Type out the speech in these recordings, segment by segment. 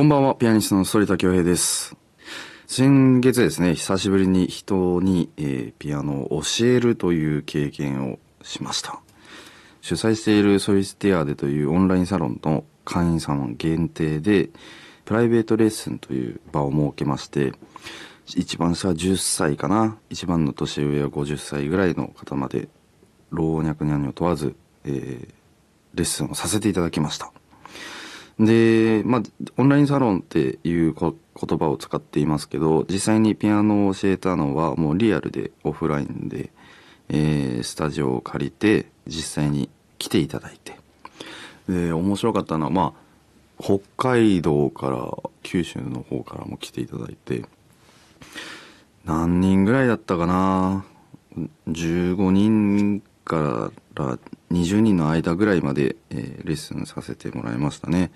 こんばんは、ピアニストの反田恭平です。先月ですね、久しぶりに人に、えーピアノを教えるという経験をしました。主催しているソリスティアーデというオンラインサロンの会員様限定で、プライベートレッスンという場を設けまして、一番下は10歳かな、一番の年上は50歳ぐらいの方まで、老若男女問わず、えーレッスンをさせていただきました。で、まあ、オンラインサロンっていう言葉を使っていますけど、実際にピアノを教えたのはもうリアルでオフラインで、えースタジオを借りて実際に来ていただいて。で、面白かったのは、まあ、北海道から九州の方からも来ていただいて、何人ぐらいだったかな？15人から20人の間ぐらいまで、えーレッスンさせてもらいましたね。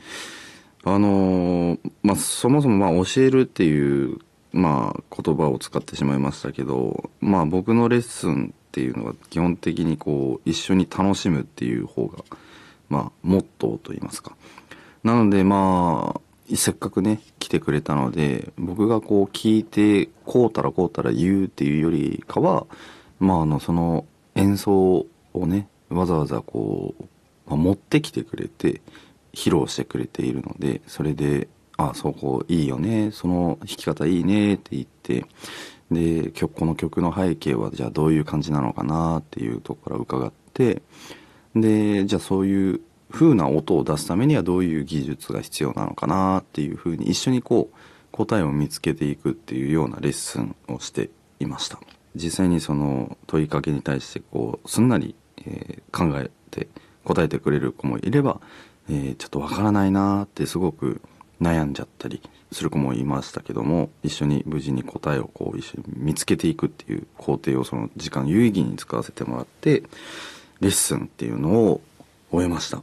あのーまあ、そもそもまあ教えるっていう、まあ、言葉を使ってしまいましたけど、まあ僕のレッスンっていうのは基本的にこう一緒に楽しむっていう方が、まあ、モットーと言いますか。なのでまあ、せっかくね、来てくれたので、僕がこう聞いて、こうたらこうたら言うっていうよりかは、まああの、その演奏をね、わざわざこう、まあ、持ってきてくれて、披露してくれているので、それで、あ、そこいいよね、その弾き方いいねって言って、で、曲、この曲の背景はじゃあどういう感じなのかなっていうところから伺って、で、じゃあそういう風な音を出すためにはどういう技術が必要なのかなっていう風に一緒にこう答えを見つけていくっていうようなレッスンをしていました。実際にその問いかけに対してこうすんなり、えー考えて答えてくれる子もいれば、えーちょっとわからないなーってすごく悩んじゃったりする子もいましたけども一緒に無事に答えをこう一緒に見つけていくっていう工程をその時間有意義に使わせてもらってレッスンっていうのを終えました。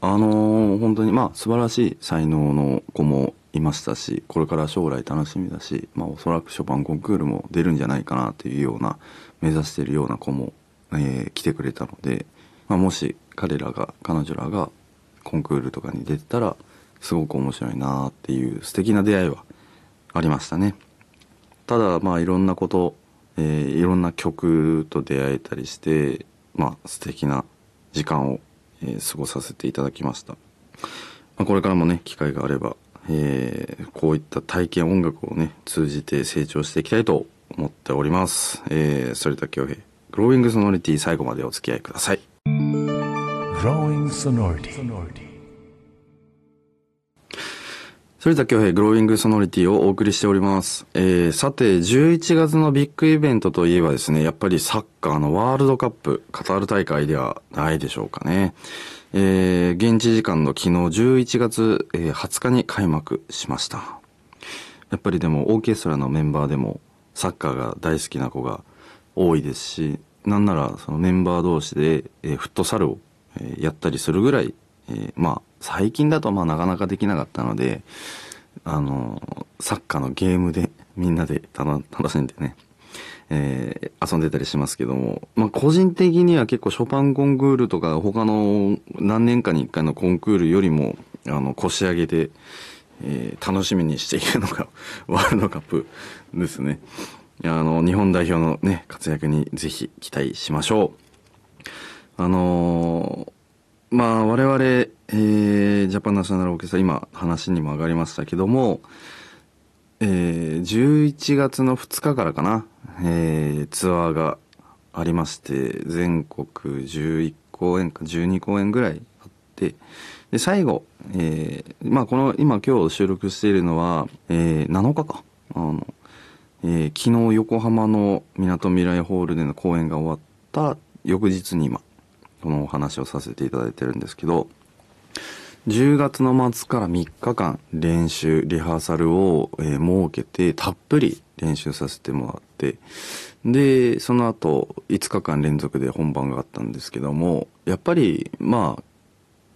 あのー本当にまあ素晴らしい才能の子もいましたしこれから将来楽しみだし、まあ、おそらくショパンコンクールも出るんじゃないかなというような目指しているような子も、えー来てくれたので、まあ、もし彼らが彼女らがコンクールとかに出てたらすごく面白いなっていう素敵な出会いはありましたね。ただまあいろんなこと、えーいろんな曲と出会えたりしてまあ素敵な時間を、えー過ごさせていただきました、まあ、これからもね機会があれば、えーこういった体験音楽をね通じて成長していきたいと思っております、えー、反田恭平。ローイングソノリティ最後までお付き合いください.反田恭平グローイングソノリティをお送りしております。えー、さて、11月のビッグイベントといえばですね、やっぱりサッカーのワールドカップ、カタール大会ではないでしょうかね。えー、現地時間の昨日11月、えー20日に開幕しました。やっぱりでもオーケストラのメンバーでもサッカーが大好きな子が多いですし、なんならそのメンバー同士で、フットサルを、やったりするぐらい、えまあ最近だとまあなかなかできなかったので、あの、サッカーのゲームでみんなで楽しんでね、えー遊んでたりしますけども、まあ個人的には結構ショパンコンクールとか他の何年かに一回のコンクールよりも、あの、腰上げで、えー楽しみにしているのがワールドカップですね。いやあの、日本代表のね、活躍にぜひ期待しましょう。あのーまあ我々、えージャパンナショナルオーケストラ、今話にも上がりましたけども、えー11月の2日からかな、えーツアーがありまして、全国11公演か12公演ぐらいあって、で、最後、えーまあこの、今今日収録しているのは、えー7日か。あの、えー昨日横浜のみなとみらいホールでの公演が終わった翌日に今、このお話をさせていただいてるんですけど、10月の末から3日間練習、リハーサルを、えー設けて、たっぷり練習させてもらって、で、その後、5日間連続で本番があったんですけども、やっぱり、まあ、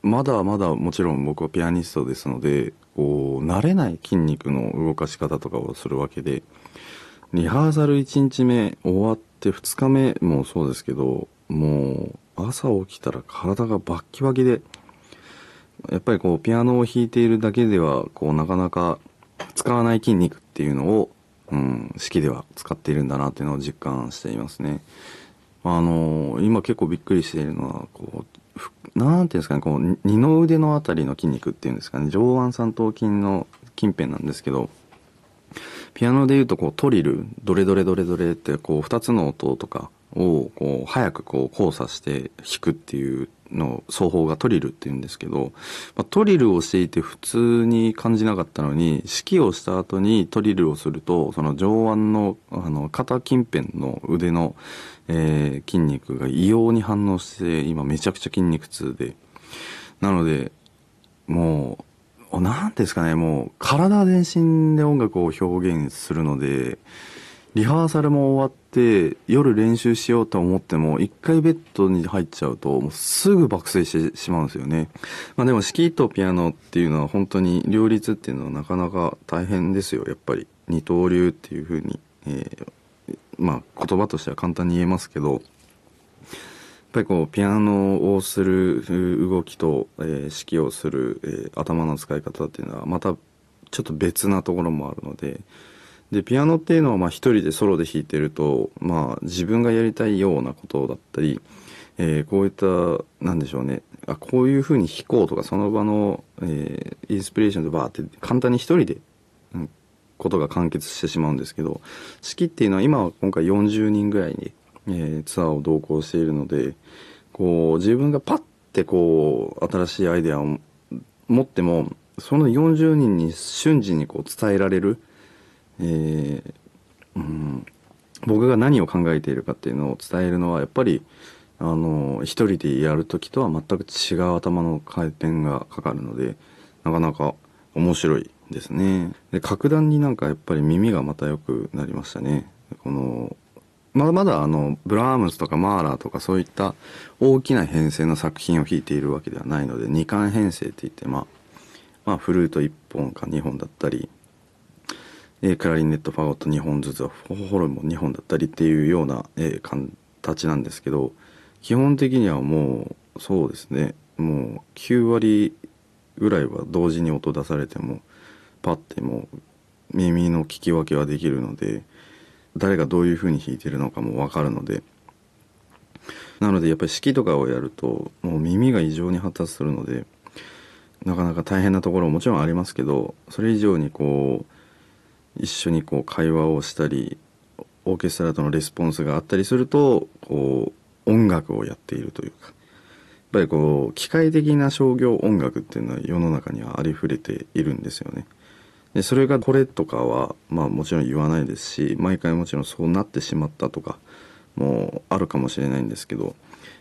まだまだもちろん僕はピアニストですので、こう、慣れない筋肉の動かし方とかをするわけで、リハーサル1日目終わって2日目もそうですけど、もう朝起きたら体がバッキバキで、やっぱりこうピアノを弾いているだけではこうなかなか使わない筋肉っていうのを、うん、式では使っているんだなっていうのを実感していますね。あの今結構びっくりしているのはこうなんていうんですかねこう二の腕のあたりの筋肉っていうんですかね上腕三頭筋の近辺なんですけどピアノでいうとこうトリルドレドレドレドレってこう二つの音とかをこう早くこう交差して弾くっていうの奏法がトリルっていうんですけど、まあ、トリルをしていて普通に感じなかったのに指揮をした後にトリルをするとその上腕のあの肩近辺の腕の、えー、筋肉が異様に反応して今めちゃくちゃ筋肉痛で。なのでもう何ですかねもう体全身で音楽を表現するのでリハーサルも終わって夜練習しようと思っても一回ベッドに入っちゃうともうすぐ爆睡してしまうんですよね。まあでも指揮とピアノっていうのは本当に両立っていうのはなかなか大変ですよやっぱり二刀流っていうふうに、えー、まあ言葉としては簡単に言えますけどやっぱりこうピアノをする動きと、えー、指揮をする、えー、頭の使い方っていうのはまたちょっと別なところもあるのででピアノっていうのはまあ一人でソロで弾いてると、まあ、自分がやりたいようなことだったり、えー、こういったなんでしょうね。あこういうふうに弾こうとかその場の、えー、インスピレーションでバーって簡単に一人で、うん、ことが完結してしまうんですけど式っていうのは今は今回40人ぐらいに、えー、ツアーを同行しているのでこう自分がパッてこう新しいアイデアを持ってもその40人に瞬時にこう伝えられるえー、うん、僕が何を考えているかっていうのを伝えるのはやっぱりあの一人でやる時とは全く違う頭の回転がかかるのでなかなか面白いですね。で格段になんかやっぱり耳がまた良くなりましたね。このまだまだあのブラームスとかマーラーとかそういった大きな編成の作品を弾いているわけではないので2巻編成って言ってまあまあフルート1本か2本だったりえー、クラリネットファゴット2本ずつはホルモン2本だったりっていうような、えー、形なんですけど基本的にはもうそうですね。もう9割ぐらいは同時に音出されてもパッてもう耳の聞き分けはできるので誰がどういう風に弾いてるのかも分かるので。なのでやっぱり指揮とかをやるともう耳が異常に発達するのでなかなか大変なところももちろんありますけどそれ以上にこう一緒にこう会話をしたりオーケストラとのレスポンスがあったりするとこう音楽をやっているというかやっぱりこう機械的な商業音楽っていうのは世の中にはありふれているんですよね。でそれがこれとかはまあもちろん言わないですし毎回もちろんそうなってしまったとかもあるかもしれないんですけど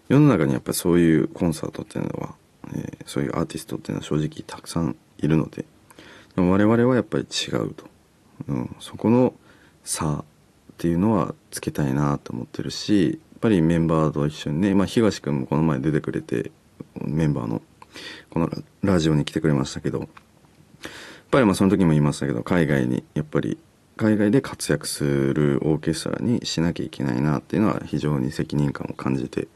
世の中にやっぱりそういうコンサートっていうのは、えー、そういうアーティストっていうのは正直たくさんいるのででも我々はやっぱり違うと。うん、そこの差っていうのはつけたいなと思ってるしやっぱりメンバーと一緒にね、まあ、東君もこの前出てくれてメンバーのこのラジオに来てくれましたけどやっぱりまあその時も言いましたけど海外にやっぱり海外で活躍するオーケストラにしなきゃいけないなっていうのは非常に責任感を感じて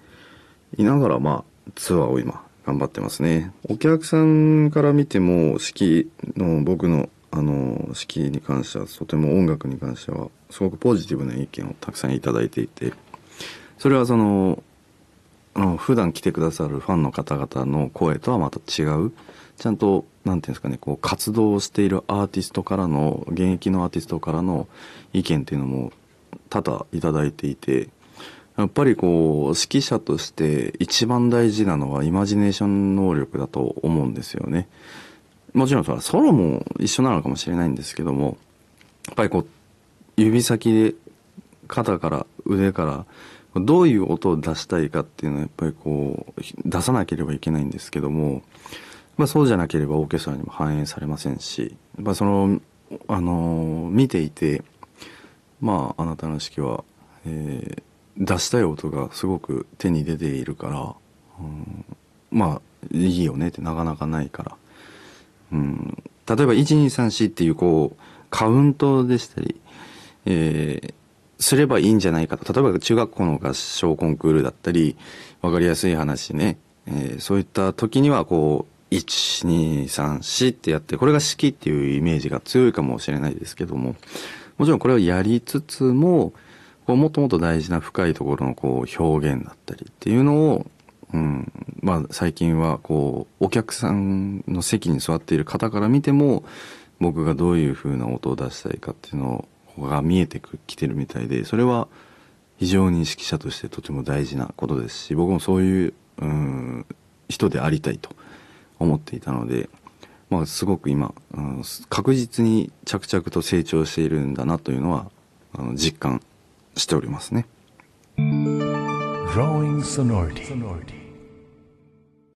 いながらまあツアーを今頑張ってますね。お客さんから見ても式の僕のあの式に関してはとても音楽に関してはすごくポジティブな意見をたくさん頂いていてそれはそのの普段来てくださるファンの方々の声とはまた違うちゃんと何て言うんですかねこう活動をしているアーティストからの現役のアーティストからの意見っていうのも多々頂いていてやっぱりこう指揮者として一番大事なのはイマジネーション能力だと思うんですよね。もちろんそソロも一緒なのかもしれないんですけどもやっぱりこう指先で肩から腕からどういう音を出したいかっていうのはやっぱりこう出さなければいけないんですけども、まあ、そうじゃなければオーケストラにも反映されませんしやっぱそのあの見ていてまああなたの式は、えー、出したい音がすごく手に出ているから、うん、まあいいよねってなかなかないから。うん、例えば1234っていうこうカウントでしたり、えー、すればいいんじゃないかと。例えば中学校の合唱コンクールだったり分かりやすい話ね、えー、そういった時にはこう1234ってやってこれが式っていうイメージが強いかもしれないですけどももちろんこれをやりつつもこうもっともっと大事な深いところのこう表現だったりっていうのを、うんまあ、最近はこうお客さんの席に座っている方から見ても僕がどういう風な音を出したいかっていうのが見えてきてるみたいでそれは非常に指揮者としてとても大事なことですし僕もそういう、うん、人でありたいと思っていたので、まあ、すごく今、うん、確実に着々と成長しているんだなというのはあの実感しておりますね。Growing Sonority